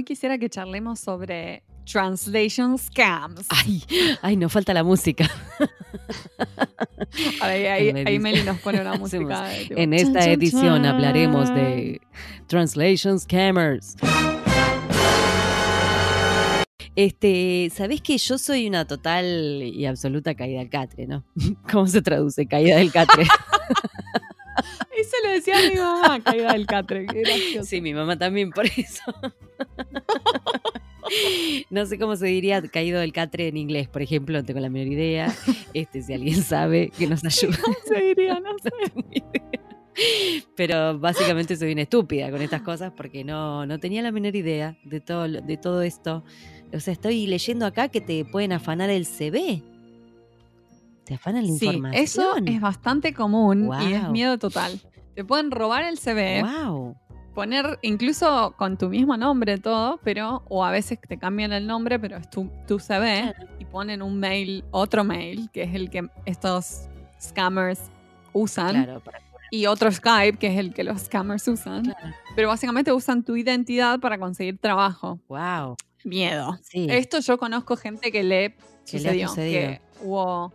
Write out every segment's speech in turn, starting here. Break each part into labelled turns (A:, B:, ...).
A: hoy quisiera que charlemos sobre translation scams.
B: Ay, ay, nos falta la música.
A: Ahí, ahí, ahí Meli nos pone una música. tipo,
B: En esta
A: chan,
B: edición
A: chan.
B: hablaremos de translation scammers. Este, sabés que yo soy una total y absoluta caída del catre, ¿no? ¿Cómo se traduce caída del catre?
A: Le decía a mi mamá, caída del catre.
B: Sí, mi mamá también, por eso. No sé cómo se diría caído del catre en inglés, por ejemplo, no tengo la menor idea. Este, si alguien sabe, que nos ayude.
A: ¿Cómo se diría? No sé.
B: Pero básicamente soy una estúpida con estas cosas porque no, no tenía la menor idea de todo, de todo esto. O sea, estoy leyendo acá que te pueden afanar el CV. Te afanan la
A: Sí,
B: información.
A: eso es bastante común y es miedo total. Te pueden robar el CV,
B: Wow.
A: poner incluso con tu mismo nombre todo, pero, o a veces te cambian el nombre, pero es tu, tu CV y ponen un mail, otro mail, que es el que estos scammers usan,
B: Claro, para-
A: y otro Skype, que es el que los scammers usan.
B: claro.
A: Pero básicamente usan tu identidad para conseguir trabajo.
B: Wow.
A: Miedo.
B: Sí.
A: Esto yo conozco gente que le
B: Que le ha
A: sucedió.
B: sucedido.
A: Que hubo,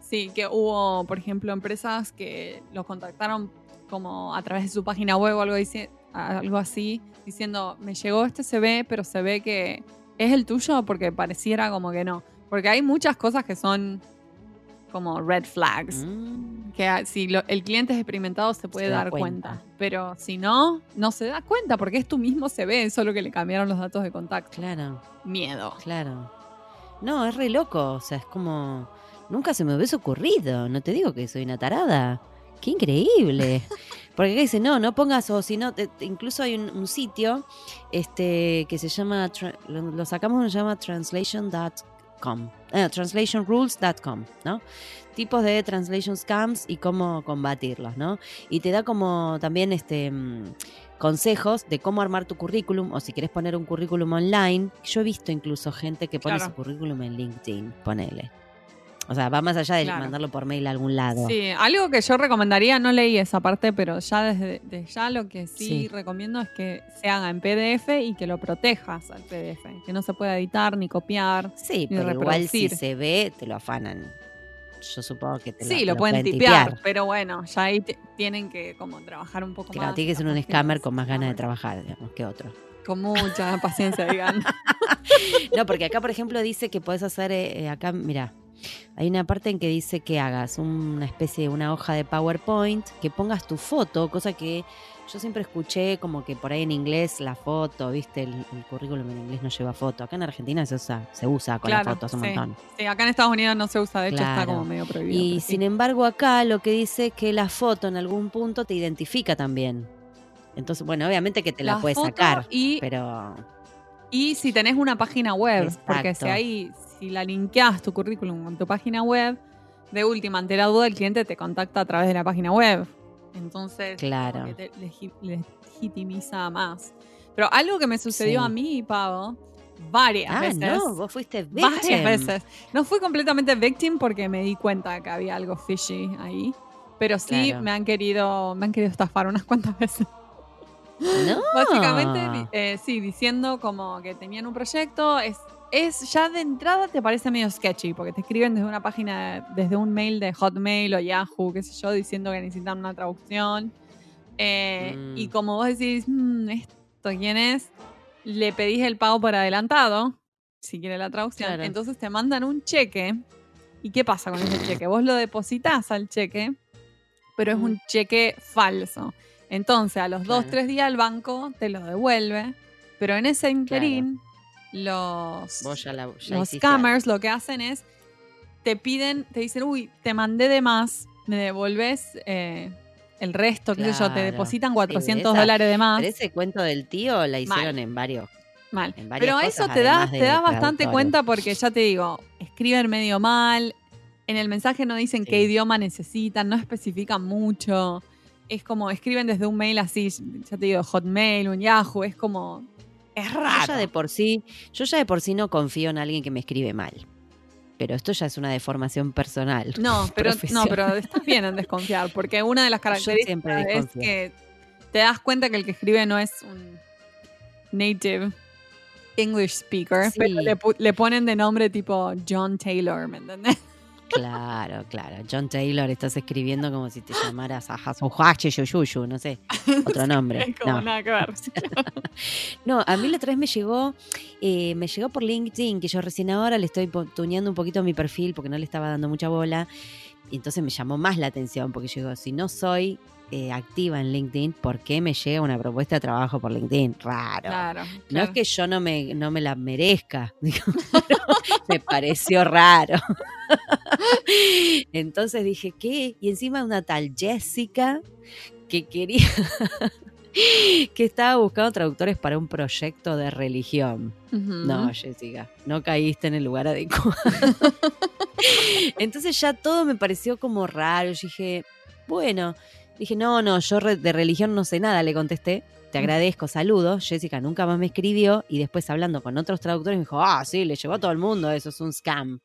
A: sí, que hubo, por ejemplo, empresas que los contactaron como a través de su página web o algo, dice, algo así, diciendo, me llegó este CV, pero se ve que es el tuyo porque pareciera como que no. Porque hay muchas cosas que son como red flags.
B: Mm,
A: Que si lo- el cliente es experimentado se puede
B: Se da
A: dar
B: cuenta.
A: cuenta. Pero si no, no se da cuenta porque es tu mismo CV, solo que le cambiaron los datos de contacto.
B: claro,
A: Miedo.
B: claro. No, es re loco. O sea, es como. Nunca se me hubiese ocurrido. No te digo que soy una tarada. Qué increíble. Porque acá dice, no, no pongas, o si no, incluso hay un, un sitio este, que se llama, lo, lo sacamos, se llama translation.com, eh, translationrules.com, ¿no? Tipos de translation scams y cómo combatirlos, ¿no? Y te da como también este mm, consejos de cómo armar tu currículum o si quieres poner un currículum online. Yo he visto incluso gente que pone
A: Claro.
B: su currículum en LinkedIn, ponele. O sea, va más allá de
A: Claro.
B: mandarlo por mail a algún lado.
A: Sí, algo que yo recomendaría, no leí esa parte, pero ya desde, ya lo que sí,
B: Sí.
A: recomiendo es que se haga en PDF y que lo protejas al PDF, que no se pueda editar ni copiar.
B: Sí, pero igual si se ve, te lo afanan. Yo supongo que te
A: Sí,
B: te
A: lo, pueden tipear,
B: tipear.
A: pero bueno, ya ahí te- tienen que como trabajar un poco
B: Claro,
A: más.
B: tiene que ser un scammer con más ganas de trabajar, digamos, que otro.
A: Con mucha paciencia, digan.
B: No, porque acá, por ejemplo, dice que puedes hacer, eh, acá, mira, hay una parte en que dice que hagas una especie de una hoja de PowerPoint, que pongas tu foto, cosa que yo siempre escuché como que por ahí en inglés la foto, viste, el, el currículum en inglés no lleva foto. Acá en Argentina se usa, se usa con
A: claro,
B: la foto hace un
A: sí.
B: montón.
A: Sí, acá en Estados Unidos no se usa, de hecho está como medio prohibido.
B: Y
A: sí.
B: sin embargo acá lo que dice es que la foto en algún punto te identifica también. Entonces, bueno, obviamente que te la,
A: La
B: puedes sacar,
A: y-
B: pero
A: Y si tenés una página web, porque si
B: Exacto.
A: Si la linkeás tu currículum con tu página web, de última, ante la duda, el cliente te contacta a través de la página web. Entonces,
B: Claro.
A: te legi- legitimiza más. Pero algo que me sucedió
B: Sí.
A: a mí, Pavo, varias
B: ah,
A: veces.
B: no, vos fuiste
A: varias
B: victim.
A: veces. No fui completamente victim porque me di cuenta que había algo fishy ahí. Pero sí
B: Claro.
A: me han querido, me han querido estafar unas cuantas veces.
B: No.
A: Básicamente, eh, sí, diciendo como que tenían un proyecto, es, es ya de entrada te parece medio sketchy, porque te escriben desde una página, desde un mail de Hotmail o Yahoo, qué sé yo, diciendo que necesitan una traducción. Eh,
B: Mm.
A: Y como vos decís, "Mm, ¿esto quién es? Le pedís el pago por adelantado, si quiere la traducción.
B: Claro.
A: Entonces te mandan un cheque. ¿Y qué pasa con ese cheque? Vos lo depositas al cheque, pero es
B: Mm.
A: un cheque falso. Entonces, a los dos, tres días el banco te lo devuelve, pero en ese interín, los,
B: ya la ya
A: los scammers lo que hacen es, te piden, te dicen, uy, te mandé de más, me devolves eh, el resto, qué sé yo, te
B: Claro.
A: depositan
B: Sí,
A: 400
B: esa-
A: dólares de más.
B: Pero ese cuento del tío la hicieron en varios.
A: Mal.
B: en
A: Pero
B: cosas,
A: eso te das, te das bastante cuenta porque ya te digo, escriben medio mal, en el mensaje no dicen qué idioma necesitan, no especifican mucho. Es como escriben desde un mail así, ya te digo, Hotmail, un Yahoo, es como. Es
B: Yo
A: raro.
B: ya de por sí, yo ya de por sí no confío en alguien que me escribe mal. Pero esto ya es una deformación personal.
A: No, pero, no, pero estás bien en desconfiar, porque una de las características es que te das cuenta que el que escribe no es un native English speaker,
B: Sí.
A: pero le, le ponen de nombre tipo John Taylor, ¿me entendés?
B: Claro, claro. John Taylor, estás escribiendo como si te llamaras a Hasuhachi Yuyuyu, no sé, otro nombre.
A: Como
B: No.
A: nada que ver.
B: No, a mí la otra vez me llegó, eh, me llegó por LinkedIn, que yo recién ahora le estoy tuneando un poquito mi perfil porque no le estaba dando mucha bola. Y entonces me llamó más la atención porque yo digo, si no soy eh, activa en LinkedIn, ¿por qué me llega una propuesta de trabajo por LinkedIn? Raro.
A: Claro.
B: No es que yo no me, no me la merezca, me pareció raro. Entonces dije, ¿qué? Y encima una tal Jessica que quería, que estaba buscando traductores para un proyecto de religión. No, Jessica, no caíste en el lugar adecuado. Entonces ya todo me pareció como raro. Yo dije, bueno, dije, no, no, yo de religión no sé nada, le contesté. Te agradezco, saludos. Jessica nunca más me escribió y después hablando con otros traductores me dijo, ah, sí, le llegó a todo el mundo, eso es un scam.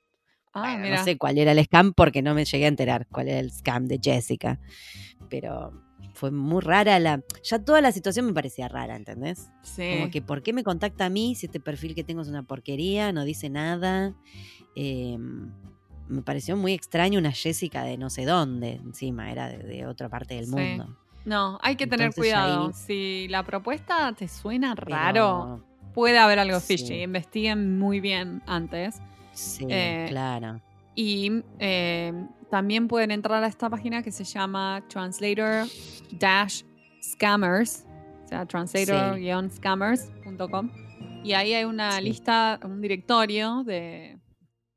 A: Ah,
B: Bueno, no sé cuál era el scam porque no me llegué a enterar cuál era el scam de Jessica. Pero fue muy rara la... Ya toda la situación me parecía rara, ¿entendés?
A: Sí.
B: Como que, ¿por qué me contacta a mí si este perfil que tengo es una porquería? No dice nada. Eh, me pareció muy extraño una Jessica de no sé dónde, encima, era de, de otra parte del
A: Sí.
B: mundo.
A: No, hay que tener
B: Entonces,
A: cuidado.
B: ahí-
A: Si la propuesta te suena
B: Pero-
A: raro, puede haber algo
B: Sí.
A: fishy. Investiguen muy bien antes.
B: Sí,
A: Eh,
B: claro.
A: Y eh, también pueden entrar a esta página que se llama Translator Dash Scammers, o sea, translator-scammers.com. Y ahí hay una
B: Sí.
A: lista, un directorio de,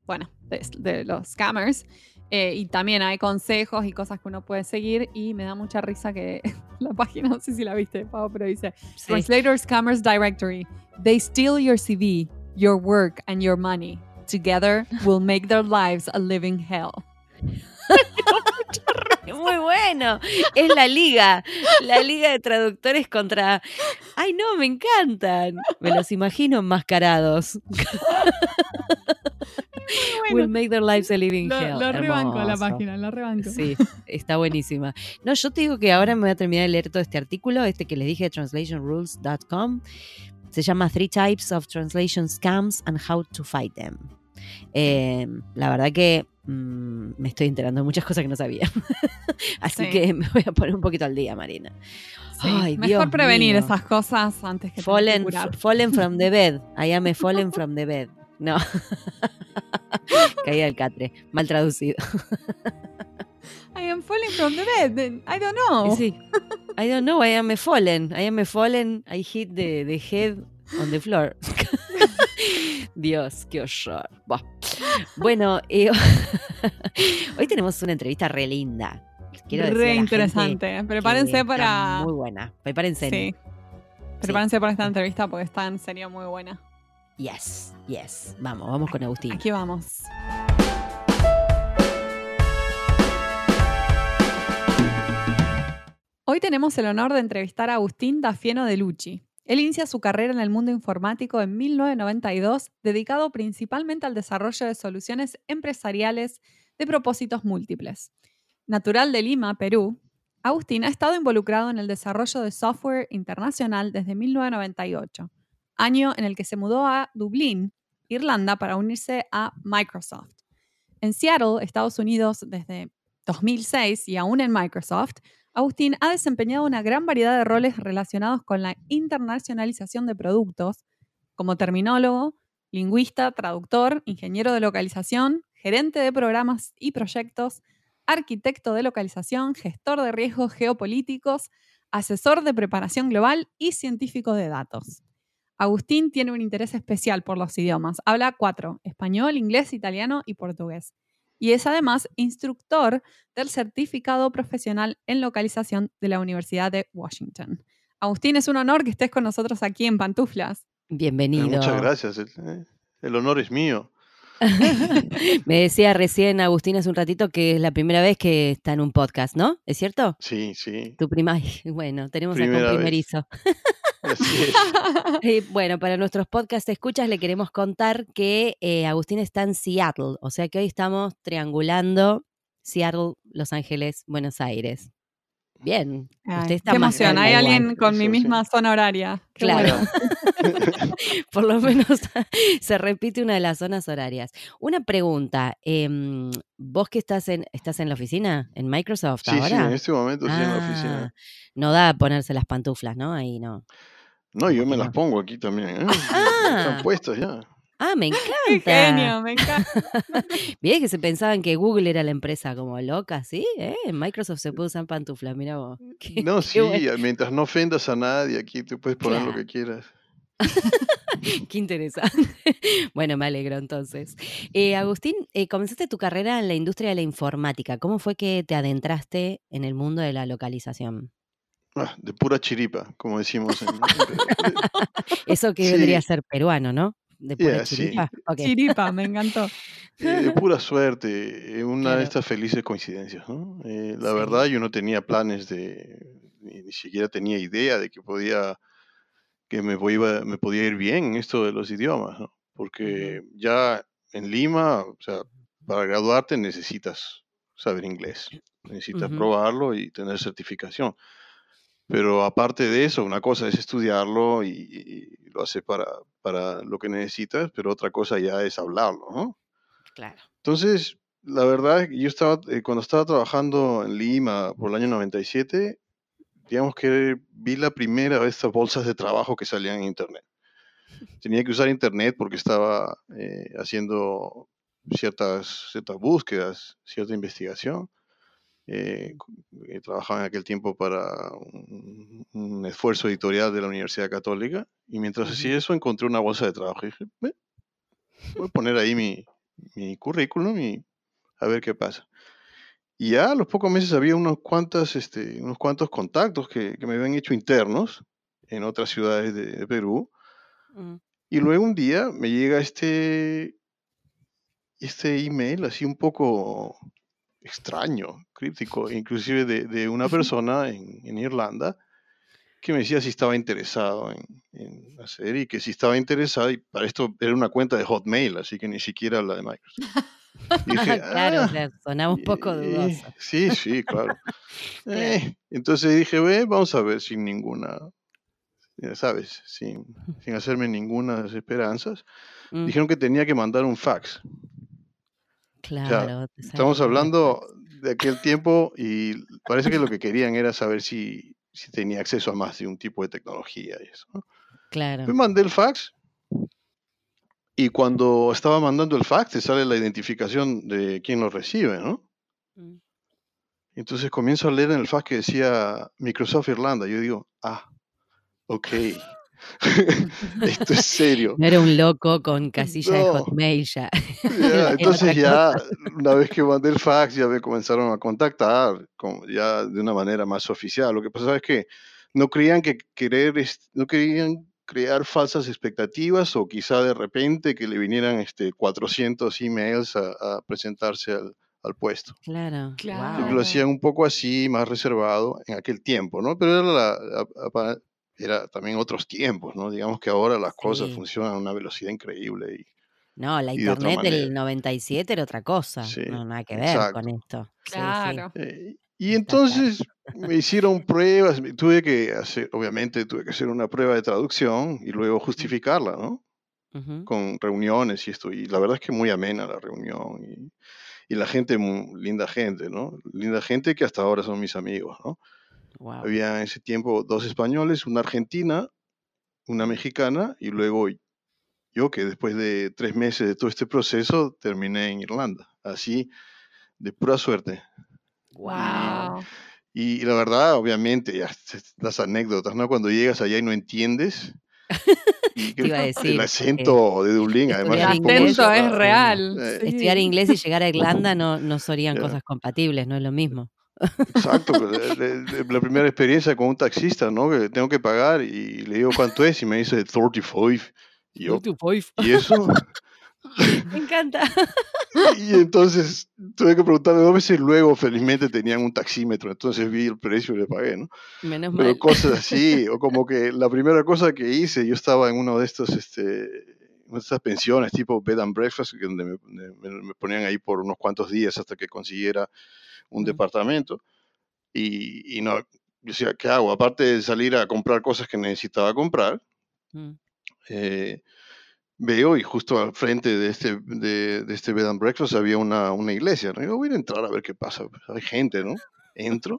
A: bueno, de, de los scammers. eh, y también hay consejos y cosas que uno puede seguir. Y me da mucha risa que la página, no sé si la viste, Pau, pero dice
B: Sí.
A: Translator Scammers Directory. They steal your CV, your work, and your money. Together will make their lives a living hell.
B: Muy bueno. Es la liga. La liga de traductores contra. Ay, no, me encantan. Me los imagino enmascarados. Will make their lives a living
A: Lo,
B: hell.
A: lo rebanco la página, lo rebanco.
B: Sí, está buenísima. No, yo te digo que ahora me voy a terminar de leer todo este artículo, este que les dije de translationrules.com. Se llama Three Types of Translation Scams and How to Fight Them. Eh, la verdad que mm, me estoy enterando de muchas cosas que no sabía. Así
A: Sí.
B: que me voy a poner un poquito al día, Marina.
A: Sí,
B: Ay,
A: Mejor
B: Dios
A: prevenir
B: mío.
A: esas cosas antes que
B: Fallen,
A: curar.
B: fallen from the bed. I am a fallen from the bed. No. Caída del catre. Mal traducido.
A: I am falling from the bed. I don't know.
B: Sí. I don't know, I am a fallen. I am a fallen. I hit the, the head on the floor. Dios, qué horror. Bueno, eh, hoy tenemos una entrevista re linda. Quiero decirle a
A: Re interesante. Prepárense para.
B: Muy buena. Prepárense.
A: Sí. Prepárense para esta entrevista porque está en serio muy buena.
B: Yes, yes. Vamos, vamos con Agustín.
A: Aquí vamos. Hoy tenemos el honor de entrevistar a Agustín Dafieno de Lucci. Él inicia su carrera en el mundo informático en 1992, dedicado principalmente al desarrollo de soluciones empresariales de propósitos múltiples. Natural de Lima, Perú, Agustín ha estado involucrado en el desarrollo de software internacional desde 1998, año en el que se mudó a Dublín, Irlanda, para unirse a Microsoft. En Seattle, Estados Unidos, desde 2006 y aún en Microsoft, Agustín ha desempeñado una gran variedad de roles relacionados con la internacionalización de productos, como terminólogo, lingüista, traductor, ingeniero de localización, gerente de programas y proyectos, arquitecto de localización, gestor de riesgos geopolíticos, asesor de preparación global y científico de datos. Agustín tiene un interés especial por los idiomas. Habla cuatro, español, inglés, italiano y portugués. Y es además instructor del certificado profesional en localización de la Universidad de Washington. Agustín, es un honor que estés con nosotros aquí en Pantuflas.
C: Eh,
B: Bienvenido.
C: Muchas gracias. El, eh, el honor es mío.
B: Me decía recién Agustín hace un ratito que es la primera vez que está en un podcast, ¿no? ¿Es cierto?
C: Sí, sí.
B: Tu prima, bueno, tenemos acá
C: Primera
B: un
C: vez.
B: primerizo.
C: Así es.
B: Bueno, para nuestros podcast escuchas le queremos contar que eh, Agustín está en Seattle, o sea que hoy estamos triangulando Seattle, Los Ángeles, Buenos Aires. Bien.
A: Ay,
B: Usted está
A: qué
B: más
A: emoción, hay
B: igual.
A: alguien con mi
C: sí.
A: misma zona horaria. Qué
B: Claro.
A: bueno.
B: Por lo menos se repite una de las zonas horarias. Una pregunta. em, ¿Vos que estás en, estás en la oficina? ¿En Microsoft
C: Sí, sí,
B: ahora?
C: en este momento sí en la
B: Ah,
C: oficina.
B: no da a ponerse las pantuflas, ¿no? Ahí no.
C: No, yo
B: como
C: me
B: que
C: las pongo aquí también. ¿eh? Están
B: Ah,
C: puestas ya.
B: ah, me
A: Qué
B: encanta.
A: genio, me encanta.
B: Bien que se pensaban que Google era la empresa como loca, ¿sí? ¿Eh? Microsoft se puede usar pantuflas, mira vos. Qué,
C: No,
B: qué
C: sí,
B: bueno.
C: mientras no ofendas a nadie, aquí te puedes poner lo que quieras.
B: Qué interesante. Bueno, me alegro entonces. Eh, Agustín, eh, comenzaste tu carrera en la industria de la informática. ¿Cómo fue que te adentraste en el mundo de la localización?
C: Ah, de pura chiripa, como decimos en...
B: Eso que vendría a
C: Sí,
B: ser peruano, ¿no? De pura
C: yeah, sí.
B: chiripa.
A: Chiripa, me encantó.
C: Eh, de pura suerte, eh, una de estas felices coincidencias, ¿no? Eh, la
B: Sí.
C: verdad, yo no tenía planes de, ni, ni siquiera tenía idea de que podía, que me, iba- me podía ir bien en esto de los idiomas, ¿no? Porque ya en Lima, o sea, para graduarte necesitas saber inglés, necesitas probarlo y tener certificación. Pero aparte de eso, una cosa es estudiarlo y, y lo haces para, para lo que necesitas, pero otra cosa ya es hablarlo, ¿no?
B: Claro.
C: Entonces, la verdad, yo estaba, eh, cuando estaba trabajando en Lima por el año 97, digamos que vi la primera de estas bolsas de trabajo que salían en Internet. Tenía que usar Internet porque estaba eh, haciendo ciertas, ciertas búsquedas, cierta investigación. Eh, eh, trabajaba en aquel tiempo para un, un esfuerzo editorial de la Universidad Católica y mientras hacía eso encontré una bolsa de trabajo y dije, "Ve, voy a poner ahí mi, mi currículum y a ver qué pasa. Y ya a los pocos meses había unos cuantos, este, unos cuantos contactos que, que me habían hecho internos en otras ciudades de, de Perú.
B: mm,
C: Y luego un día me llega este, este email así un poco extraño, críptico, inclusive de, de una persona en, en Irlanda que me decía si estaba interesado en, en hacer y que si estaba interesado, y para esto era una cuenta de Hotmail, así que ni siquiera la de Microsoft. Dije,
B: Claro,
C: ah,
B: sea, sonaba un poco
C: eh,
B: dudoso.
C: sí, sí, claro.
B: Claro.
C: Eh, entonces dije, ve, vamos a ver sin ninguna, ya sabes, sin, sin hacerme ninguna esperanzas.
B: Mm,
C: Dijeron que tenía que mandar un fax. O sea,
B: claro,
C: estamos hablando de aquel tiempo y parece que lo que querían era saber si, si tenía acceso a más de un tipo de tecnología y eso. ¿no? Me
B: Claro.
C: mandé el fax y cuando estaba mandando el fax te sale la identificación de quien lo recibe, ¿no?
B: Mm.
C: Entonces comienzo a leer en el fax que decía Microsoft Irlanda. Yo digo, ah, ok, esto es serio.
B: No era un loco con casilla de
C: No,
B: Hotmail ya.
C: ya, entonces ya, una vez que mandé el fax, ya me comenzaron a contactar, como ya de una manera más oficial. Lo que pasa es que no creían que querer, no querían crear falsas expectativas o quizá de repente que le vinieran este 400 emails a, a presentarse al, al puesto.
B: Claro.
C: Entonces lo
A: Claro.
C: hacían un poco así, más reservado en aquel tiempo, ¿no? Pero era, la- la- era también otros tiempos, ¿no? Digamos que ahora las cosas
B: Sí.
C: funcionan a una velocidad increíble y,
B: No, la
C: y de
B: internet del
C: manera.
B: 97 era otra cosa.
C: Sí,
B: No, nada que ver con
C: exacto.
B: esto. Sí, sí,
A: Claro.
C: Eh, y
B: claro.
C: entonces me hicieron pruebas, me- tuve que hacer, obviamente tuve que hacer una prueba de traducción y luego justificarla, ¿no?
B: Ujú.
C: Con reuniones y esto. Y la verdad es que muy amena la reunión y, y la gente, mu- linda gente, ¿no? Linda gente que hasta ahora son mis amigos, ¿no?
B: Wow.
C: Había en ese tiempo dos españoles, una argentina, una mexicana y luego yo que después de tres meses de todo este proceso terminé en Irlanda, así de pura suerte.
B: Wow.
C: Y, y la verdad, obviamente, ya, las anécdotas, ¿no? Cuando llegas allá y no entiendes, y
B: Te
C: que
B: iba a
C: el
B: decir, eh,
C: acento de Dublín además
B: estudiar
C: es
A: El acento es real.
C: Eh,
B: estudiar
A: Sí.
B: inglés y llegar a Irlanda no, no serían cosas compatibles, no es lo mismo.
C: Exacto, pues, la primera experiencia con un taxista, ¿no? Que tengo que pagar y le digo cuánto es y me dice 35. Y yo, ¿y eso?
B: Me encanta.
C: Y entonces tuve que preguntarle dos veces, luego felizmente tenían un taxímetro, entonces vi el precio y le pagué, ¿no?
B: Menos
C: Pero
B: mal.
C: cosas así, o como que la primera cosa que hice, yo estaba en uno de estos, este, una de estas pensiones tipo bed and breakfast, donde me, me- me ponían ahí por unos cuantos días hasta que consiguiera un departamento. Y, y no, yo decía, ¿qué hago? Aparte de salir a comprar cosas que necesitaba comprar,
B: Mm.
C: eh, veo y justo al frente de este, de, de este bed and breakfast había una, una iglesia. ¿no? Yo voy a entrar a ver qué pasa. Pues, hay gente, ¿no? Entro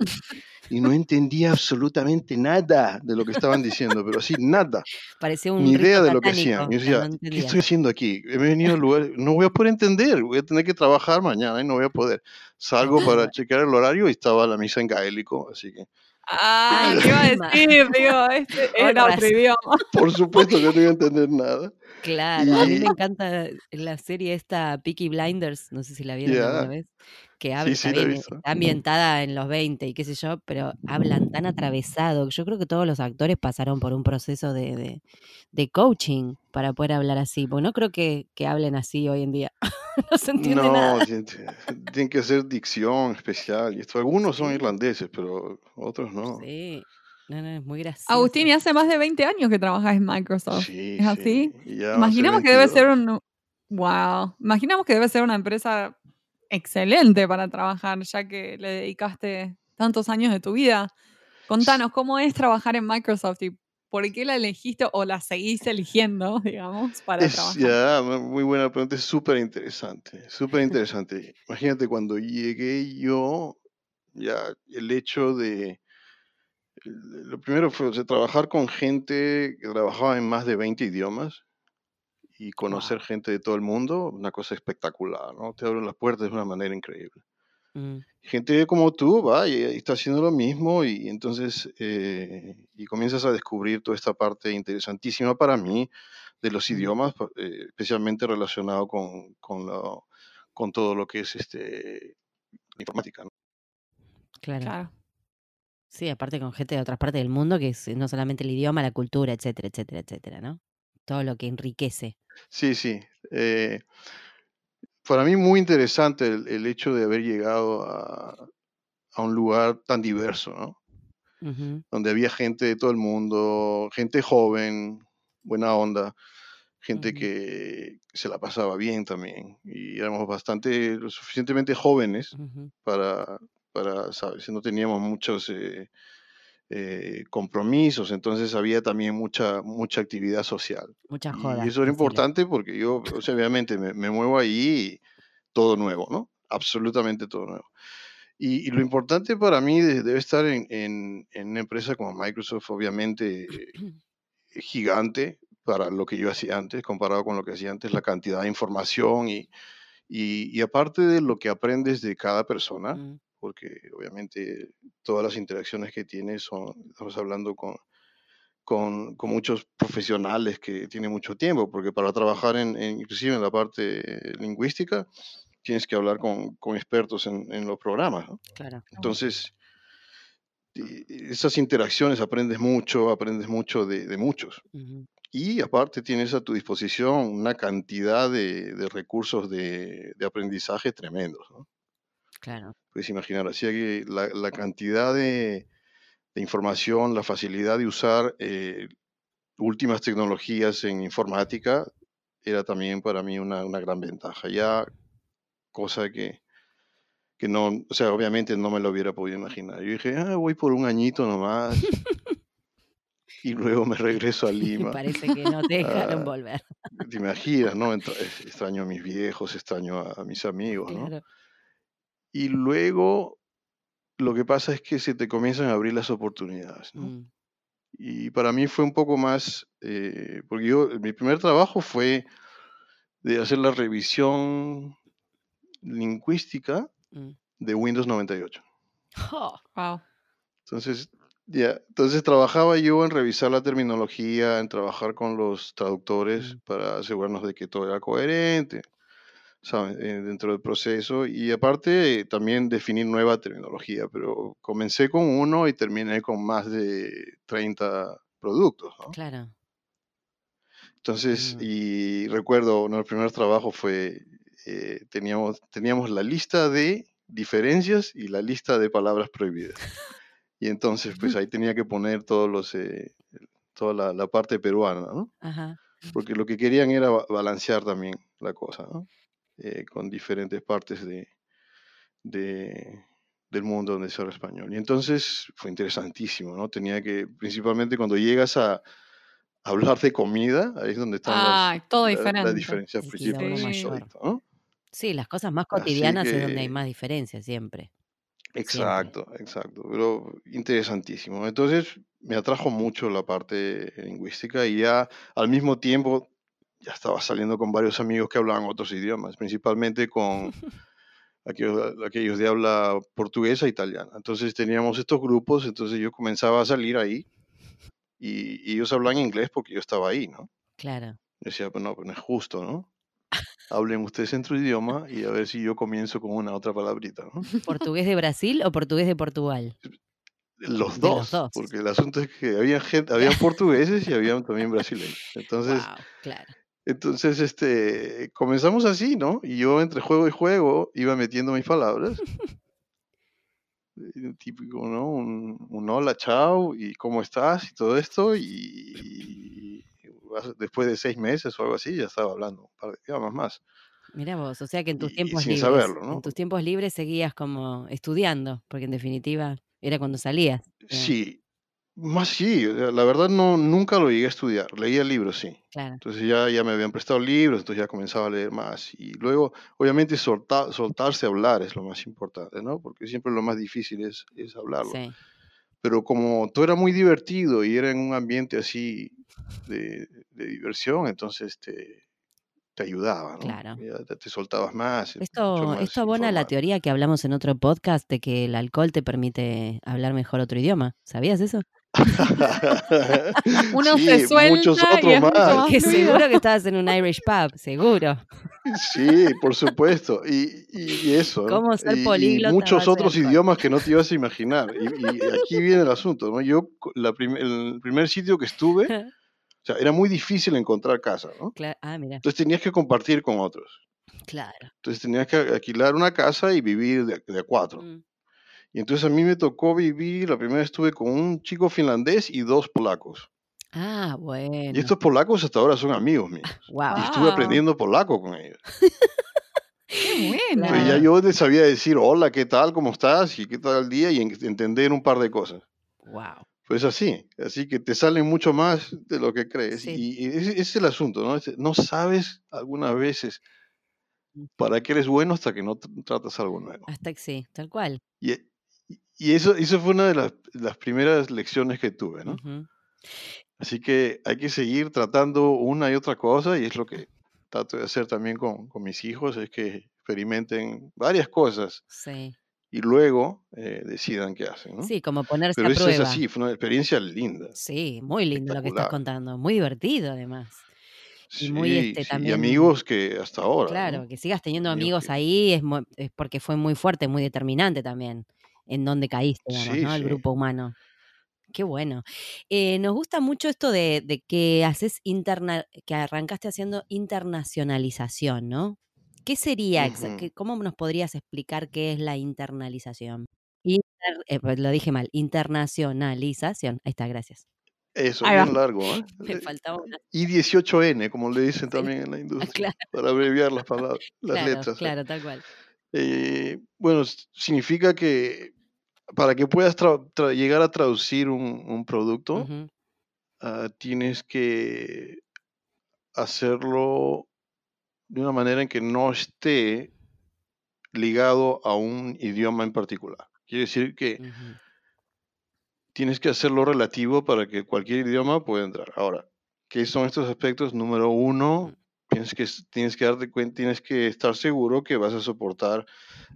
C: y no entendía absolutamente nada de lo que estaban diciendo, pero así nada,
B: Parecía un
C: ni
B: rito
C: idea de lo que hacían. Yo
B: sea, no
C: decía, ¿qué estoy haciendo aquí? He venido al lugar, no voy a poder entender, voy a tener que trabajar mañana y no voy a poder. Salgo para checar el horario y estaba la misa en gaélico, así que
A: Ah,
B: Ay,
A: ¿qué iba a decir? Digo, este era otro idioma.
C: por supuesto que no iba a entender nada.
B: Claro, a mí me
C: Y
B: encanta la serie esta Peaky Blinders, no sé si la vieron alguna
C: ya,
B: vez, que habla,
C: sí,
B: está ambientada en los 20 y qué sé yo, pero hablan tan atravesado. Yo creo que todos los actores pasaron por un proceso de, de, de coaching para poder hablar así, porque no creo que, que hablen así hoy en día. no se entiende nada.
C: No, tienen tienen que hacer dicción especial. Y esto, algunos son irlandeses, pero otros no.
B: sí. No, no, es muy
A: Agustín,
B: gracioso.
A: y hace más de 20 años que trabajas en Microsoft.
C: Sí,
A: ¿Es así?
C: sí.
A: Imaginamos que debe ser
C: 22.
A: un... Wow. Imaginamos que debe ser una empresa excelente para trabajar, ya que le dedicaste tantos años de tu vida. Contanos, ¿cómo es trabajar en Microsoft y por qué la elegiste o la seguís eligiendo, digamos, para
C: Es
A: trabajar?
C: ya, mu- muy buena pregunta, es súper interesante, súper interesante. Imagínate cuando llegué yo, ya el hecho de, lo primero fue o sea, trabajar con gente que trabajaba en más de 20 idiomas y conocer
B: Wow.
C: gente de todo el mundo, una cosa espectacular, ¿no? Te abren las puertas de una manera increíble.
B: Mm,
C: Gente como tú va y, y está haciendo lo mismo y entonces eh, y comienzas a descubrir toda esta parte interesantísima para mí de los
B: mm,
C: idiomas, eh, especialmente relacionado con, con, lo- con todo lo que es este, informática. ¿no?
B: claro.
A: Claro.
B: Sí, aparte con gente de otras partes del mundo, que es no solamente el idioma, la cultura, etcétera, etcétera, etcétera, ¿no? Todo lo que enriquece.
C: Sí, sí. eh, para mí muy interesante el, el hecho de haber llegado a, a un lugar tan diverso, ¿no? Donde había gente de todo el mundo, gente joven, buena onda, gente que se la pasaba bien también. Y éramos bastante, lo suficientemente jóvenes para, para ¿sabes? No teníamos muchos eh, eh, compromisos, entonces había también mucha, mucha actividad social.
B: Mucha
C: Y
B: joda,
C: eso era importante porque yo, o sea, obviamente, me, me muevo ahí y todo nuevo, ¿no? Absolutamente todo nuevo. Y, y lo importante para mí de- debe estar en, en- en una empresa como Microsoft, obviamente eh, gigante para lo que yo hacía antes, comparado con lo que hacía antes, la cantidad de información y, y, y aparte de lo que aprendes de cada persona,
B: Mm,
C: porque obviamente todas las interacciones que tienes son, estamos hablando con, con, con muchos profesionales que tienen mucho tiempo, porque para trabajar en, en- inclusive en la parte lingüística, tienes que hablar con, con expertos en, en los programas, ¿no?
B: Claro.
C: Entonces, esas interacciones aprendes mucho, aprendes mucho de, de muchos. Y aparte tienes a tu disposición una cantidad de, de recursos de, de aprendizaje tremendos, ¿no?
B: Claro.
C: Puedes imaginar, así que la, la cantidad de, de información, la facilidad de usar eh, últimas tecnologías en informática era también para mí una, una gran ventaja. Ya, cosa que, que no, o sea, obviamente no me lo hubiera podido imaginar. Yo dije, ah, voy por un añito nomás y luego me regreso a Lima.
B: Parece que no te dejaron
C: Ah,
B: volver.
C: te imaginas, ¿no? Extraño a mis viejos, extraño a, a mis amigos, ¿no?
B: Claro.
C: Y luego lo que pasa es que se te comienzan a abrir las oportunidades, ¿no?
B: Mm,
C: Y para mí fue un poco más, eh, porque yo, mi primer trabajo fue de hacer la revisión lingüística
B: mm.
C: de Windows 98.
B: Jo,
A: Wow.
C: Entonces, ya, entonces trabajaba yo en revisar la terminología, en trabajar con los traductores
B: mm,
C: para asegurarnos de que todo era coherente, ¿sabes? Eh, dentro del proceso y aparte eh, también definir nueva terminología, pero comencé con uno y terminé con más de 30 productos, ¿no?
B: Claro.
C: Entonces,
B: Mm,
C: y recuerdo, uno de los primeros trabajos fue, eh, teníamos, teníamos la lista de diferencias y la lista de palabras prohibidas. Y entonces, pues ahí tenía que poner todos los, eh, toda la, la parte peruana, ¿no?
B: Ajá.
C: Porque lo que querían era ba- balancear también la cosa, ¿no? Eh, con diferentes partes de, de, del mundo donde se habla español. Y entonces fue interesantísimo, ¿no? Tenía que, principalmente cuando llegas a hablar de comida, ahí es donde están
A: Ah,
C: las,
A: todo
C: la- las
A: diferente.
C: diferencias principales.
A: Sí.
B: Sí, las cosas más cotidianas es donde hay
C: que-
B: más diferencias siempre.
C: Exacto, exacto, pero interesantísimo. Entonces me atrajo mucho la parte lingüística y ya al mismo tiempo ya estaba saliendo con varios amigos que hablaban otros idiomas, principalmente con aquellos, aquellos de habla portuguesa e italiana. Entonces teníamos estos grupos, entonces yo comenzaba a salir ahí y, y ellos hablan inglés porque yo estaba ahí, ¿no?
B: Claro.
C: Yo decía, pues no, pues no es justo, ¿no? Hablen ustedes en tu idioma y a ver si yo comienzo con una otra palabrita, ¿no?
B: ¿Portugués de Brasil o portugués de Portugal?
C: Los
B: De los
C: dos,
B: dos.
C: porque el asunto es que había gente, había portugueses y había también brasileños. Entonces,
B: wow, claro.
C: Entonces este, comenzamos así, ¿no? Y yo entre juego y juego iba metiendo mis palabras. Típico, ¿no? Un, un hola, chao, y cómo estás, y todo esto. Y, vas- después de seis meses o algo así, ya estaba hablando un par de idiomas más.
B: Mira vos, o sea que en tus
C: Y- y
B: tiempos
C: sin
B: libres,
C: saberlo, ¿no?
B: en tus tiempos libres seguías como estudiando, porque en definitiva era cuando salías. digamos.
C: Sí, más sí, o sea, la verdad no, nunca lo llegué a estudiar, leía libros, sí.
B: Claro,
C: Entonces ya, ya me habían prestado libros, entonces ya comenzaba a leer más. Y luego, obviamente, solta- soltarse a hablar es lo más importante, ¿no? Porque siempre lo más difícil es, es hablarlo.
B: sí.
C: Pero como todo era muy divertido y era en un ambiente así de, de diversión, entonces te, te ayudaba, ¿no?
B: Claro.
C: Ya te, te soltabas más.
B: Esto,
C: más
B: esto abona la
C: informal.
B: teoría que hablamos en otro podcast de que el alcohol te permite hablar mejor otro idioma. ¿Sabías eso?
A: Uno
C: Sí,
A: se suelta
C: muchos
A: y
C: otros
A: es
C: más.
B: Que seguro que estabas en un Irish pub, seguro.
C: Sí, por supuesto. Y, y- y eso. ¿no?
B: ¿Cómo ser
C: Y- muchos otros idiomas que no te ibas a imaginar. Y, y aquí viene el asunto. ¿no? Yo, co- la prim- el primer sitio que estuve, o sea, era muy difícil encontrar casa, ¿no?
B: Ah, mira,
C: Entonces tenías que compartir con otros.
B: claro.
C: Entonces tenías que alquilar una casa y vivir de, de a cuatro.
B: Mm,
C: Y entonces a mí me tocó vivir, la primera vez estuve con un chico finlandés y dos polacos.
B: Ah,
C: Y
B: bueno.
C: estos polacos hasta ahora son amigos míos.
B: Wow.
C: Y estuve aprendiendo polaco con ellos.
A: Qué bueno.
C: Entonces ya yo les sabía decir hola, ¿qué tal? ¿Cómo estás? Y qué tal el día y en- entender un par de cosas.
B: Wow.
C: Pues así, así que te salen mucho más de lo que crees.
B: Sí.
C: Y, y ese, ese es el asunto, ¿no? No sabes algunas veces para qué eres bueno hasta que no tr- tratas algo nuevo.
B: Hasta que sí, tal cual.
C: Y, y eso, eso fue una de las, las primeras lecciones que tuve, ¿no?
B: Ujú.
C: Así que hay que seguir tratando una y otra cosa y es lo que trato de hacer también con, con mis hijos, es que experimenten varias cosas
B: Sí.
C: y luego eh, decidan qué hacen, ¿no?
B: Sí, como ponerse
C: Pero
B: a
C: eso es
B: prueba.
C: así, fue una experiencia linda.
B: Sí, muy lindo lo que estás contando. Muy divertido, además. Y
C: Sí,
B: muy, este,
C: sí, y
B: también-
C: amigos que hasta ahora.
B: Claro,
C: ¿no?
B: que sigas teniendo
C: Amigos
B: amigos
C: que-
B: ahí es, es porque fue muy fuerte, muy determinante también en dónde caíste, digamos,
C: Sí,
B: ¿no? El
C: sí.
B: grupo humano. Qué bueno. Eh, nos gusta mucho esto de, de que haces interna, que arrancaste haciendo internacionalización, ¿no? ¿Qué sería? qué- ¿Cómo nos podrías explicar qué es la internalización? Inter- eh, pues lo dije mal, internacionalización. Ahí está, gracias.
C: Eso, bien largo, ¿eh?
B: Me faltaba una.
C: Y 18N, como le dicen también en la industria,
B: claro.
C: para abreviar las palabras, las
B: Claro,
C: letras. ¿eh?
B: claro, tal cual.
C: Eh, bueno, significa que para que puedas llegar a traducir un, un producto, ah, tienes que hacerlo de una manera en que no esté ligado a un idioma en particular. Quiere decir que tienes que hacerlo relativo para que cualquier idioma pueda entrar. Ahora, ¿qué son estos aspectos? Número uno. Tienes que, tienes que darte cuenta, tienes que estar seguro que vas a soportar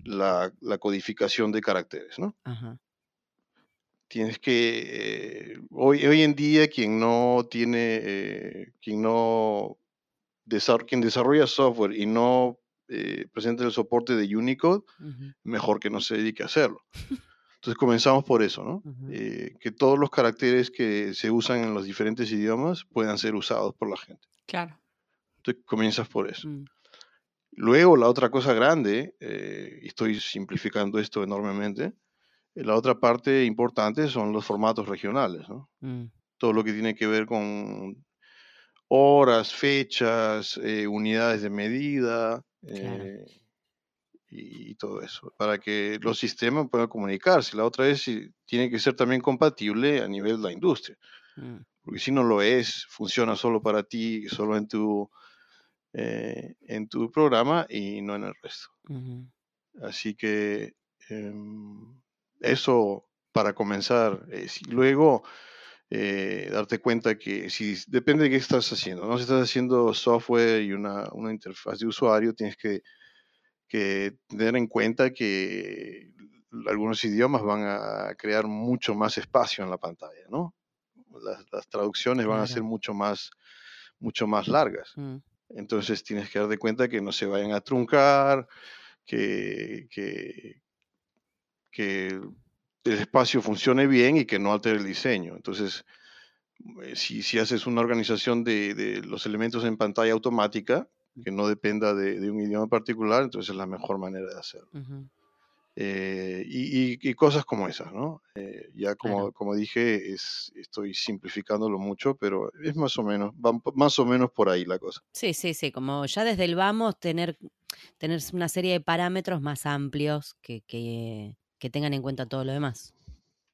C: la, la codificación de caracteres, ¿no?
B: Ajá.
C: Tienes que, eh, hoy, hoy en día, quien no tiene, eh, quien no, desar- quien desarrolla software y no eh, presenta el soporte de Unicode, mejor que no se dedique a hacerlo. Entonces comenzamos por eso, ¿no? Eh, que todos los caracteres que se usan en los diferentes idiomas puedan ser usados por la gente.
A: Claro.
C: Entonces comienzas por eso.
B: mm,
C: Luego, la otra cosa grande, eh, y estoy simplificando esto enormemente, eh, la otra parte importante son los formatos regionales, ¿no?
B: mm,
C: Todo lo que tiene que ver con horas, fechas, eh, unidades de medida,
B: Claro.
C: eh, y, todo eso, para que los sistemas puedan comunicarse. La otra es, si tiene que ser también compatible a nivel de la industria,
B: Mm,
C: porque si no lo es, funciona solo para ti, solo en tu, eh, en tu programa y no en el resto.
B: ujú.
C: Así que em, eso para comenzar. eh, si luego eh, darte cuenta que si depende de qué estás haciendo, ¿no? Si estás haciendo software y una, una interfaz de usuario, tienes que, que tener en cuenta que algunos idiomas van a crear mucho más espacio en la pantalla, ¿no? Las, las traducciones van a ser mucho más, mucho más largas.
B: Mm,
C: Entonces tienes que darte cuenta que no se vayan a truncar, que, que, que el espacio funcione bien y que no altere el diseño. Entonces, eh, si, si haces una organización de, de los elementos en pantalla automática, que no dependa de, de un idioma particular, entonces es la mejor manera de hacerlo.
B: ujú.
C: Eh, y, y- y cosas como esas, ¿no? Eh, ya como,
B: Claro.
C: como dije, es, estoy simplificándolo mucho, pero es más o menos, va más o menos por ahí la cosa.
B: Sí, sí, sí, como ya desde el vamos tener, tener una serie de parámetros más amplios que, que, que tengan en cuenta todo lo demás,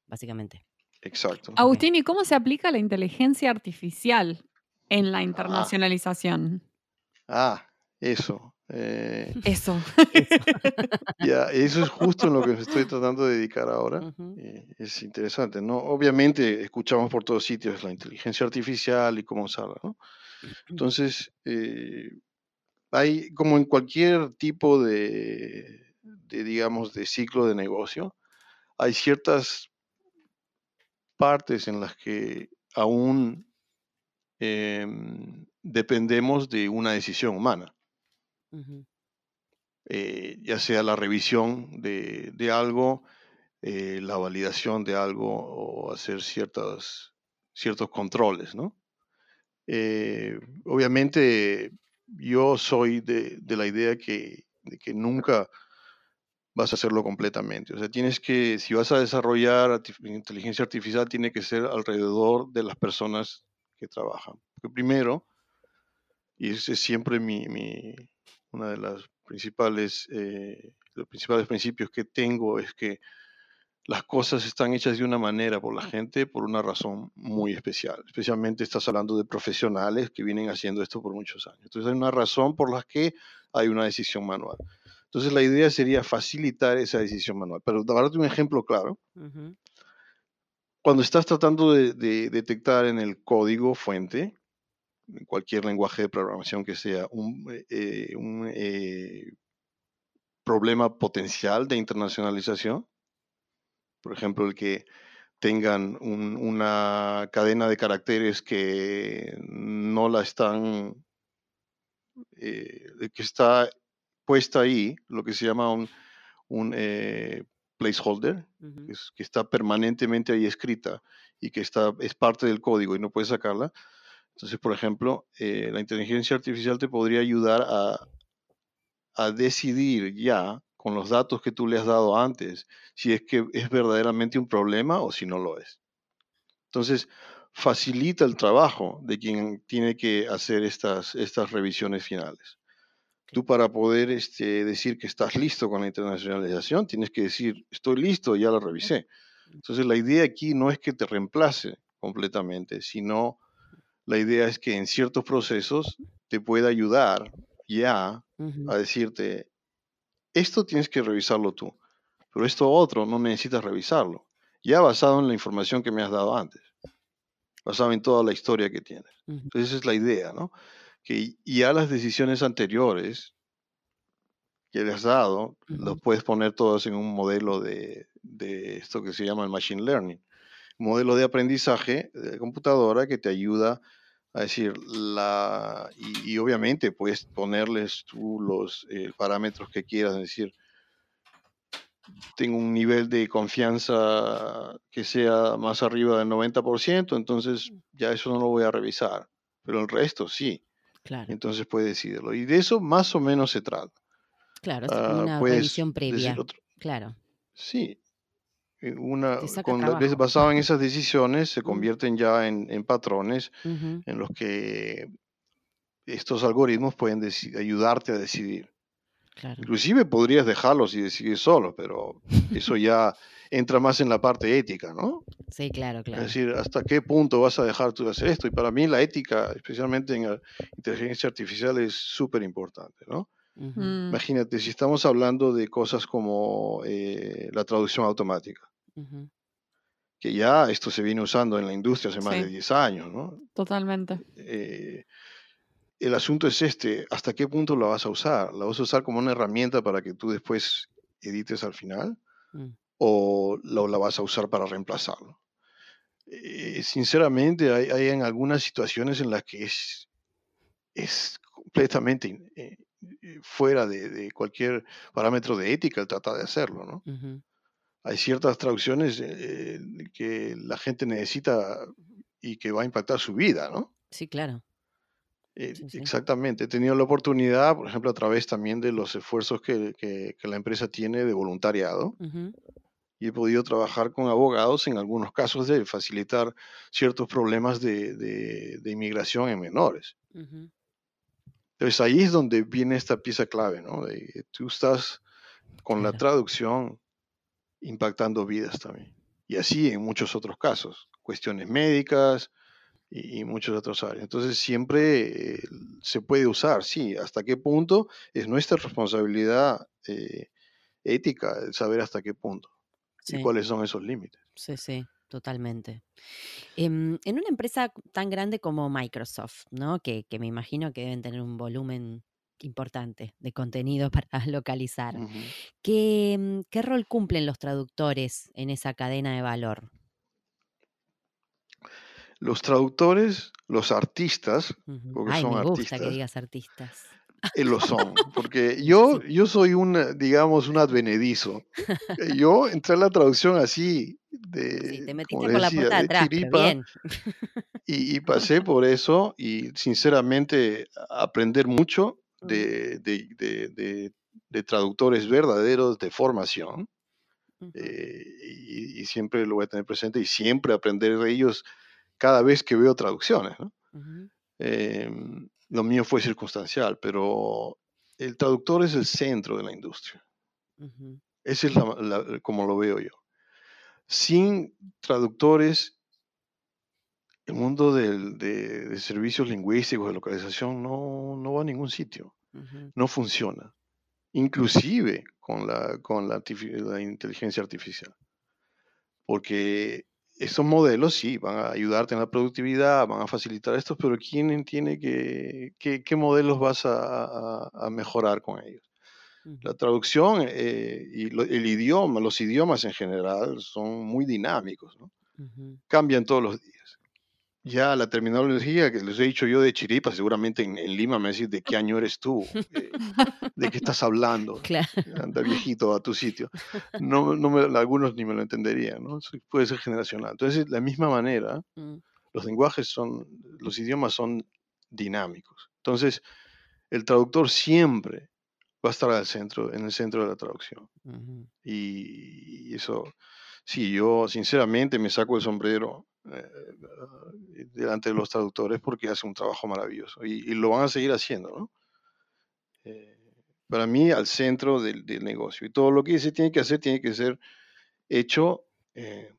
B: básicamente.
C: Exacto.
A: Agustín, ¿y cómo se aplica la inteligencia artificial en
C: Ah.
A: la internacionalización?
C: Ah, eso. Eh,
A: Eso.
C: ya, eso es justo en lo que me estoy tratando de dedicar ahora. Eh, es interesante, ¿no? Obviamente escuchamos por todos sitios la inteligencia artificial y cómo usarla, ¿no? Entonces, eh, hay, como en cualquier tipo de, de, digamos, de ciclo de negocio, hay ciertas partes en las que aún em, dependemos de una decisión humana,
B: ujú,
C: eh, ya sea la revisión de, de algo, eh, la validación de algo o hacer ciertas, ciertos controles, ¿no? Eh, obviamente yo soy de, de la idea que, de que nunca vas a hacerlo completamente. O sea, tienes que, si vas a desarrollar inteligencia artificial, tiene que ser alrededor de las personas que trabajan. Porque primero, y ese es siempre mi, mi- una de las principales, eh, los principales principios que tengo es que las cosas están hechas de una manera por la gente por una razón muy especial. Especialmente estás hablando de profesionales que vienen haciendo esto por muchos años. Entonces hay una razón por la que hay una decisión manual. Entonces la idea sería facilitar esa decisión manual. Pero darte un ejemplo claro, cuando estás tratando de, de detectar en el código fuente, en cualquier lenguaje de programación que sea, un, eh, eh, un, eh, problema potencial de internacionalización, por ejemplo, el que tengan un- una cadena de caracteres que no la están, eh, que está puesta ahí, lo que se llama un, un, eh, placeholder,
B: ujú.
C: que, es- que está permanentemente ahí escrita y que está, es parte del código y no puedes sacarla. Entonces, por ejemplo, eh, la inteligencia artificial te podría ayudar a, a decidir ya con los datos que tú le has dado antes si es que es verdaderamente un problema o si no lo es. Entonces, facilita el trabajo de quien tiene que hacer estas, estas revisiones finales. Tú para poder este, decir que estás listo con la internacionalización, tienes que decir, estoy listo, ya lo revisé. Entonces, la idea aquí no es que te reemplace completamente, sino la idea es que en ciertos procesos te pueda ayudar ya a decirte, esto tienes que revisarlo tú, pero esto otro no necesitas revisarlo, ya basado en la información que me has dado antes, basado en toda la historia que tienes. Entonces esa es la idea, ¿no? Que ya las decisiones anteriores que le has dado, los
B: Ujú.
C: puedes poner todas en un modelo de, de esto que se llama el Machine Learning, modelo de aprendizaje de computadora que te ayuda a decir, la, y, y obviamente puedes ponerles tú los eh, parámetros que quieras, es decir, tengo un nivel de confianza que sea más arriba del 90%, entonces ya eso no lo voy a revisar, pero el resto sí,
B: Claro,
C: entonces puedes decidirlo. Y de eso más o menos se trata.
B: claro, es como
C: Ah,
B: una revisión
C: decir
B: previa. Claro,
C: Sí, una,
B: te saca
C: con basado en esas decisiones se convierten ya en, en patrones en los que estos algoritmos pueden ayudarte a decidir.
B: Claro.
C: Inclusive podrías dejarlos y decidir solo, pero eso ya entra más en la parte ética, ¿no?
B: Sí, claro,
C: Es
B: claro.
C: decir, hasta qué punto vas a dejar tú de hacer esto. Y para mí la ética, especialmente en la inteligencia artificial, es súper importante, ¿no?
A: Mm,
C: Imagínate, si estamos hablando de cosas como eh, la traducción automática, que ya esto se viene usando en la industria hace más
A: Sí.
C: de 10 años, ¿no?
A: totalmente.
C: Eh, el asunto es este, ¿hasta qué punto la vas a usar? ¿La vas a usar como una herramienta para que tú después edites al final?
B: Mm,
C: ¿O la, la vas a usar para reemplazarlo? Eh, sinceramente, hay, hay en algunas situaciones en las que es, es completamente eh, fuera de, de cualquier parámetro de ética el tratar de hacerlo, ¿no? Hay ciertas traducciones eh, que la gente necesita y que va a impactar su vida, ¿no?
B: Sí, claro.
C: Eh,
B: Sí, sí.
C: Exactamente. He tenido la oportunidad, por ejemplo, a través también de los esfuerzos que, que- que la empresa tiene de voluntariado,
B: Ujú,
C: y he podido trabajar con abogados en algunos casos de facilitar ciertos problemas de, de- de inmigración en menores.
B: ujú.
C: Entonces ahí es donde viene esta pieza clave, ¿no? De tú estás con la
B: Claro.
C: traducción impactando vidas también. Y así en muchos otros casos, cuestiones médicas y, y muchos otros áreas. Entonces siempre eh, se puede usar, sí. ¿Hasta qué punto? Es nuestra responsabilidad eh, ética el saber hasta qué punto y cuáles son esos límites.
B: Sí, sí, totalmente. Em, en una empresa tan grande como Microsoft, ¿no? Que, que me imagino que deben tener un volumen importante de contenido para localizar. ¿Qué, mm, qué rol cumplen los traductores en esa cadena de valor?
C: Los traductores, los artistas, porque
B: Ay,
C: son
B: me gusta que
C: artistas,
B: digas artistas.
C: eh, lo son. Porque yo,
B: Sí.
C: yo soy un, eh, digamos, un advenedizo. Eh, Yo entré a la traducción así,
B: Sí,
C: de,
B: te metiste por la puerta de atrás, pero bien.
C: y, y pasé por eso y sinceramente aprender mucho de, de- de- traductores verdaderos de formación. eh, y, y siempre lo voy a tener presente y siempre aprender de ellos cada vez que veo traducciones. ¿no?
B: ujú,
C: Em, lo mío fue circunstancial, pero el traductor es el centro de la industria.
B: ujú,
C: Ese es la- la- como lo veo yo. Sin traductores, el mundo del- de, de servicios lingüísticos, de localización, no, no va a ningún sitio.
B: ujú,
C: No funciona. Inclusive con la, con la, la inteligencia artificial. Porque estos modelos sí van a ayudarte en la productividad, van a facilitar esto, pero ¿quién tiene que, qué, qué modelos vas a, a- a mejorar con ellos? La traducción eh, y lo- el idioma, los idiomas en general son muy dinámicos, ¿no?
B: Ujú.
C: cambian todos los días. Ya la terminología que les he dicho yo de chiripa, seguramente en, en Lima me decís de qué año eres tú, Eh, de qué estás hablando,
B: Claro.
C: anda viejito a tu sitio. No, no me- algunos ni me lo entenderían, ¿no? Puede ser generacional. Entonces, de la misma manera,
B: Mm,
C: los lenguajes son, los idiomas son dinámicos. Entonces, el traductor siempre va a estar al centro, en el centro de la traducción. y eso, sí, yo sinceramente me saco el sombrero eh, eh, delante de los traductores porque hacen un trabajo maravilloso y, y lo van a seguir haciendo, ¿no? Eh, para mí, al centro del, del negocio. Y todo lo que se tiene que hacer tiene que ser hecho eh,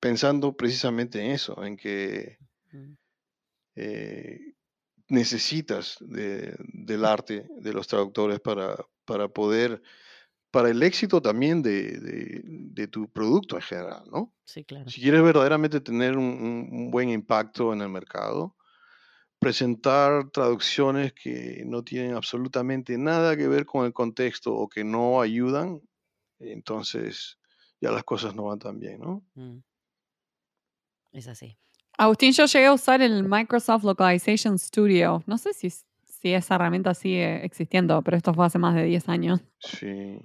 C: pensando precisamente en eso, en que necesitas de- del arte de los traductores para, para poder, para el éxito también de, de- de tu producto en general, ¿no?
B: Sí, claro.
C: Si quieres verdaderamente tener un, un- un buen impacto en el mercado, presentar traducciones que no tienen absolutamente nada que ver con el contexto o que no ayudan, entonces ya las cosas no van tan bien, ¿no?
B: Mm. Es así.
A: Agustín, yo llegué a usar el Microsoft Localization Studio. No sé si, si esa herramienta sigue existiendo, pero esto fue hace más de 10 años.
C: Sí.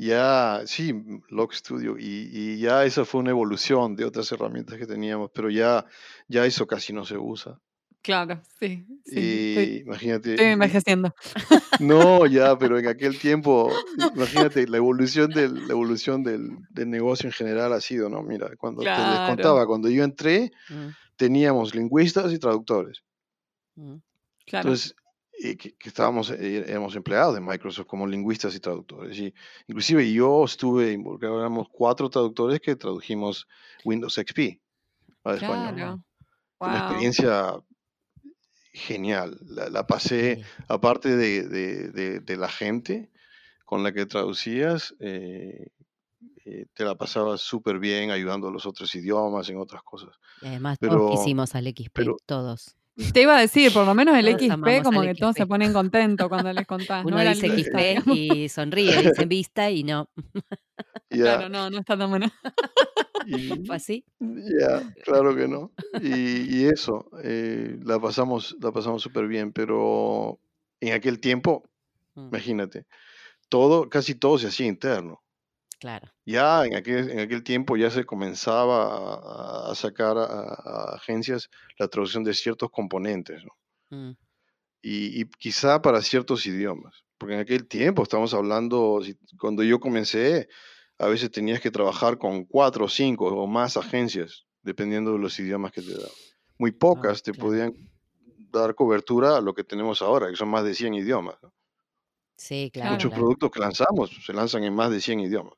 C: Ya, sí, Log Studio, y, y ya esa fue una evolución de otras herramientas que teníamos, pero ya, ya eso casi no se usa.
A: Claro, sí. sí.
C: Y
A: Estoy,
C: imagínate,
A: estoy envejeciendo.
C: no, ya, pero en aquel tiempo, imagínate, la evolución del, la evolución del, del negocio en general ha sido, ¿no? Mira, cuando te les contaba, cuando yo entré,
B: Mm,
C: teníamos lingüistas y traductores.
B: mm,
A: Claro.
C: Entonces, eh, que, que estábamos, eh, éramos empleados de Microsoft como lingüistas y traductores. Y inclusive yo estuve involucrado, éramos cuatro traductores que tradujimos Windows XP al español.
A: Claro.
C: Fue una
A: Wow.
C: experiencia genial. La, la pasé,
B: Sí.
C: aparte de, de- de- de la gente con la que traducías, eh, eh, te la pasabas súper bien ayudando a los otros idiomas, en otras cosas.
B: Y además
C: Pero-
B: todos quisimos al XP,
C: pero-
B: todos.
A: Te iba a decir, por lo menos el
B: Todos
A: XP, como que todos se
B: XP.
A: ponen contentos cuando les contás.
B: Uno
A: no era
B: dice XP y sonríe, dice vista y no.
A: Claro, no, no está tan bueno.
C: y-
B: ¿Fue así?
C: Ya, claro que no. Y, y eso, eh, la pasamos, la pasamos súper bien, pero en aquel tiempo,
B: Mm,
C: imagínate, todo, casi todo se hacía interno.
B: Claro.
C: Ya en aquel, en aquel tiempo ya se comenzaba a, a sacar a, a agencias la traducción de ciertos componentes, ¿no?
B: Mm,
C: y, y quizá para ciertos idiomas, porque en aquel tiempo estamos hablando, cuando yo comencé, a veces tenías que trabajar con cuatro o cinco o más agencias, dependiendo de los idiomas que te daban. Muy pocas te
B: Ah, claro.
C: podían dar cobertura a lo que tenemos ahora, que son más de 100 idiomas. ¿no?
B: Sí, claro.
C: Muchos
B: claro.
C: productos que lanzamos se lanzan en más de 100 idiomas.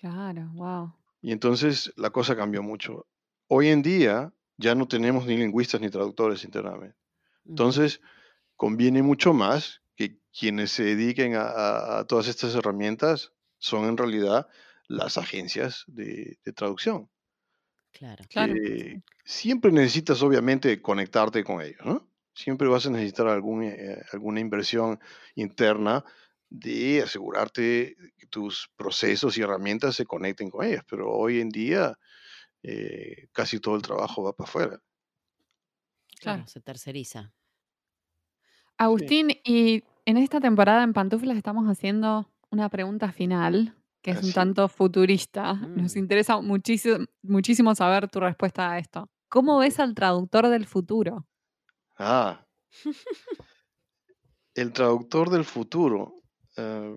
A: Claro, wow.
C: Y entonces la cosa cambió mucho. Hoy en día ya no tenemos ni lingüistas ni traductores internamente. Entonces, conviene mucho más que quienes se dediquen a, a- a todas estas herramientas son en realidad las agencias de, de traducción.
B: Claro.
A: Claro.
C: que siempre necesitas obviamente conectarte con ellos, ¿no? Siempre vas a necesitar algún, eh, alguna inversión interna de asegurarte que tus procesos y herramientas se conecten con ellas, pero hoy en día eh, casi todo el trabajo va para afuera.
B: Claro, se terceriza.
A: Agustín, y en esta temporada en Pantuflas estamos haciendo una pregunta final que es un tanto futurista. Nos
B: Mm.
A: interesa muchísimo, muchísimo saber tu respuesta a esto. ¿Cómo ves al traductor del futuro?
C: Ah, el traductor del futuro. Eh,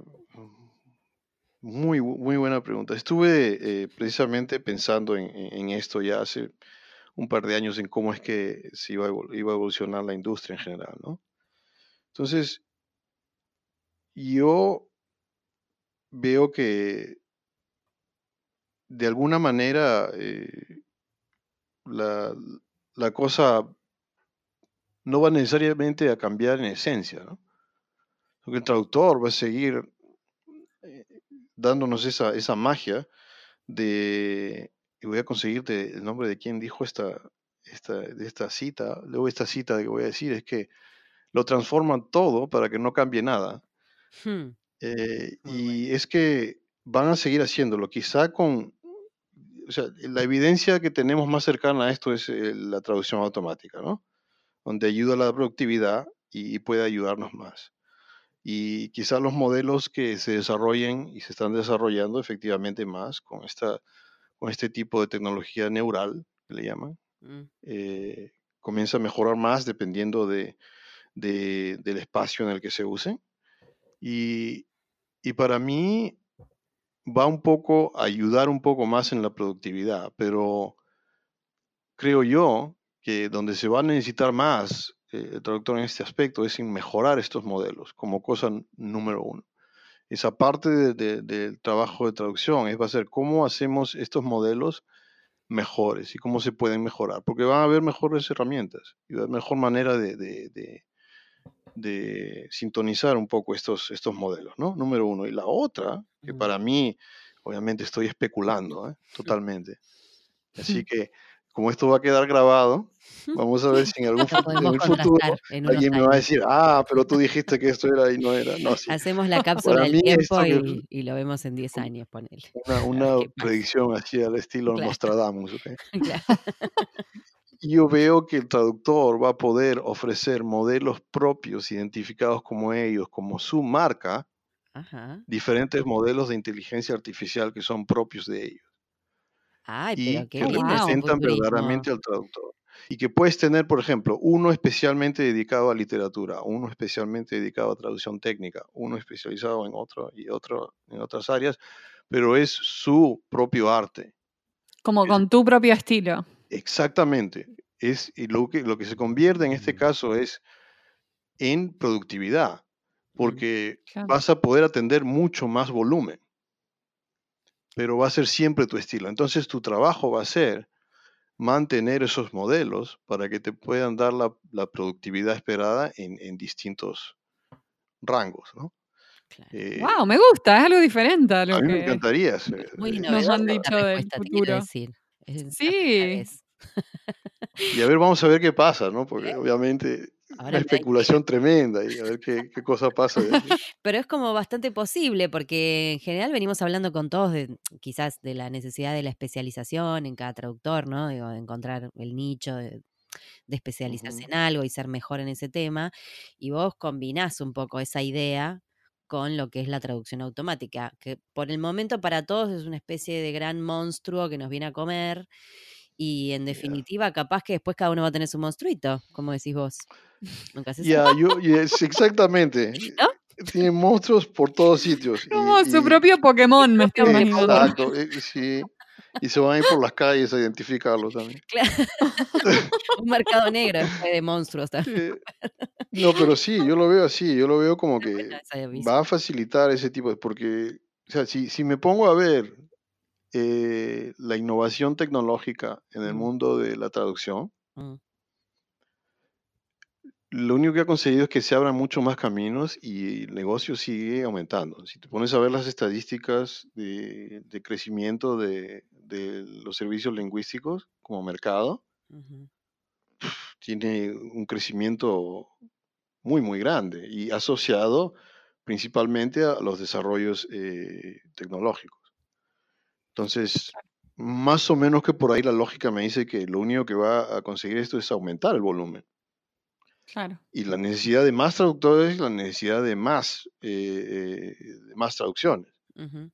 C: muy, bu- muy buena pregunta. Estuve eh, precisamente pensando en, esto ya hace un par de años en cómo es que se iba a, evol- iba a evolucionar la industria en general, ¿no? Entonces, yo veo que de alguna manera eh, la, la cosa no va necesariamente a cambiar en esencia, ¿no? Porque el traductor va a seguir eh, dándonos esa, esa magia de, y voy a conseguirte el nombre de quien dijo esta, esta, de esta cita, luego esta cita que voy a decir es que lo transforman todo para que no cambie nada.
B: Hmm,
C: Eh, y es que van a seguir haciéndolo, quizá con, o sea, la evidencia que tenemos más cercana a esto es eh, la traducción automática, ¿no? Donde ayuda a la productividad y, y puede ayudarnos más. Y quizá los modelos que se desarrollen y se están desarrollando efectivamente más con, esta, con este tipo de tecnología neural, que le llaman,
B: mm,
C: eh, comienza a mejorar más dependiendo de, de- del espacio en el que se use. Y, y para mí va un poco a ayudar un poco más en la productividad, pero creo yo que donde se va a necesitar más eh, el traductor en este aspecto es en mejorar estos modelos como cosa número uno. Esa parte de- de- del trabajo de traducción es va a ser cómo hacemos estos modelos mejores y cómo se pueden mejorar, porque van a haber mejores herramientas y va a haber mejor manera de, de- de- sintonizar un poco estos, estos modelos, ¿no? Número uno. Y la otra, que para mí, obviamente estoy especulando, ¿eh? totalmente. Así que, como esto va a quedar grabado, vamos a ver si en algún en el futuro
B: en
C: alguien me va a
B: años.
C: decir, ah, pero tú dijiste que esto era y no era. No, sí.
B: Hacemos la cápsula del tiempo
C: que-
B: y, y lo vemos en 10 años, ponele.
C: Una, una predicción así al estilo
B: Claro.
C: Nostradamus. ¿ok?
B: Claro.
C: Yo veo que el traductor va a poder ofrecer modelos propios identificados como ellos, como su marca,
B: Ajá.
C: diferentes modelos de inteligencia artificial que son propios de ellos
B: Ay,
C: y
B: qué
C: que representan verdaderamente al traductor. Y que puedes tener, por ejemplo, uno especialmente dedicado a literatura, uno especialmente dedicado a traducción técnica, uno especializado en otro y otro en otras áreas, pero es su propio arte.
A: Como
C: Es-
A: con tu propio estilo.
C: Exactamente. Es, y lo, que, lo que se convierte en este
B: Mm.
C: caso es en productividad, porque
A: Claro.
C: vas a poder atender mucho más volumen, pero va a ser siempre tu estilo. Entonces tu trabajo va a ser mantener esos modelos para que te puedan dar la, la productividad esperada en, en distintos rangos. ¿no?
B: Claro.
C: Eh,
A: Wow, me gusta, es algo diferente a lo
C: a mí me
A: que.
C: encantaría.
B: Muy
C: eh,
A: Nos han dicho del futuro.
B: decir. Es la
A: Sí.
C: Y a ver, vamos a ver qué pasa, ¿no? Porque
B: ¿Eh?
C: obviamente
B: Ahora
C: una especulación tremenda y a ver qué, qué cosa pasa.
B: Pero es como bastante posible porque en general venimos hablando con todos de quizás de la necesidad de la especialización en cada traductor, ¿no? Digo, de encontrar el nicho de, de especializarse en algo y ser mejor en ese tema. Y vos combinás un poco esa idea con lo que es la traducción automática, que por el momento para todos es una especie de gran monstruo que nos viene a comer. Y en definitiva, capaz que después cada uno va a tener su monstruito, como decís vos. Nunca se sabe,
C: Ya, yo, y es exactamente.
B: ¿no?
C: Tiene monstruos por todos sitios. y-
A: Como su
C: y-
A: propio Pokémon, me
C: eh,
A: imaginando.
C: Exacto, eh, sí. Y se van a ir por las calles a identificarlos también.
B: Claro. un mercado negro de monstruos también.
C: Eh, no, pero sí, yo lo veo así. Yo lo veo como que va a facilitar ese tipo de. Porque, o sea, si, si me pongo a ver eh, la innovación tecnológica en el
B: Mm.
C: mundo de la traducción,
B: Mm,
C: lo único que ha conseguido es que se abran muchos más caminos y el negocio sigue aumentando. Si te pones a ver las estadísticas de, de crecimiento de, de los servicios lingüísticos como mercado, tiene un crecimiento muy, muy grande y asociado principalmente a los desarrollos eh, tecnológicos. Entonces, más o menos que por ahí la lógica me dice que lo único que va a conseguir esto es aumentar el volumen.
A: Claro.
C: Y la necesidad de más traductores, la necesidad de más, eh, eh, de más traducciones.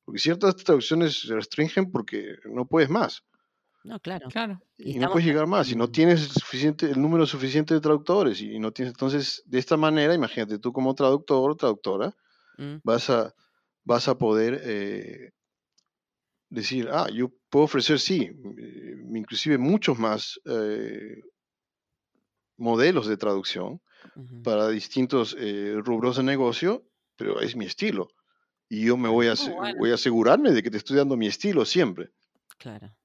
C: Porque ciertas traducciones se restringen porque no puedes más.
B: No, claro.
A: Claro.
B: Y
C: Y no puedes llegar más. Si no
B: en-
C: tienes el, suficiente, el número suficiente de traductores y no tienes, entonces, de esta manera, imagínate, tú como traductor o traductora,
B: Mm,
C: vas a, vas a poder eh, decir, ah, yo puedo ofrecer, sí, eh, inclusive muchos más eh, modelos de traducción para distintos eh, rubros de negocio, pero es mi estilo. Y yo me voy a,
A: bueno.
C: voy a asegurarme de que te estoy dando mi estilo siempre,
B: Claro.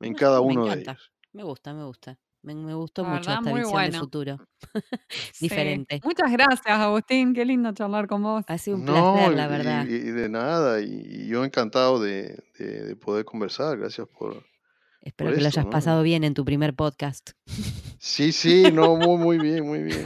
C: en
B: No,
C: cada
B: me
C: uno de ellos.
B: Me gusta, me gusta. Me, me gustó
A: La
B: mucho
A: verdad,
B: esta
A: muy
B: visión de
A: bueno.
B: futuro.
A: Sí.
B: Diferente.
A: Muchas gracias, Agustín. Qué lindo charlar con vos.
B: Ha sido un
C: No,
B: placer, la verdad.
C: y- y de nada, y, y yo encantado de, de- de poder conversar, gracias por...
B: Espero que lo hayas
C: ¿no?
B: pasado bien en tu primer podcast.
C: Sí, sí, no, muy, muy bien, muy bien.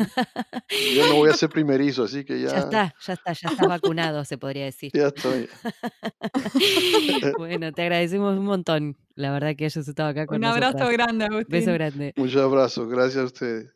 C: Yo no voy a ser primerizo, así que ya,
B: Ya está, ya está, ya estás vacunado, se podría decir.
C: ya estoy.
B: Bueno, te agradecemos un montón, la verdad que hayas estado acá con
A: Un abrazo
B: nosotras.
A: grande, Agustín.
B: Beso grande.
C: Muchos abrazos, gracias a ustedes.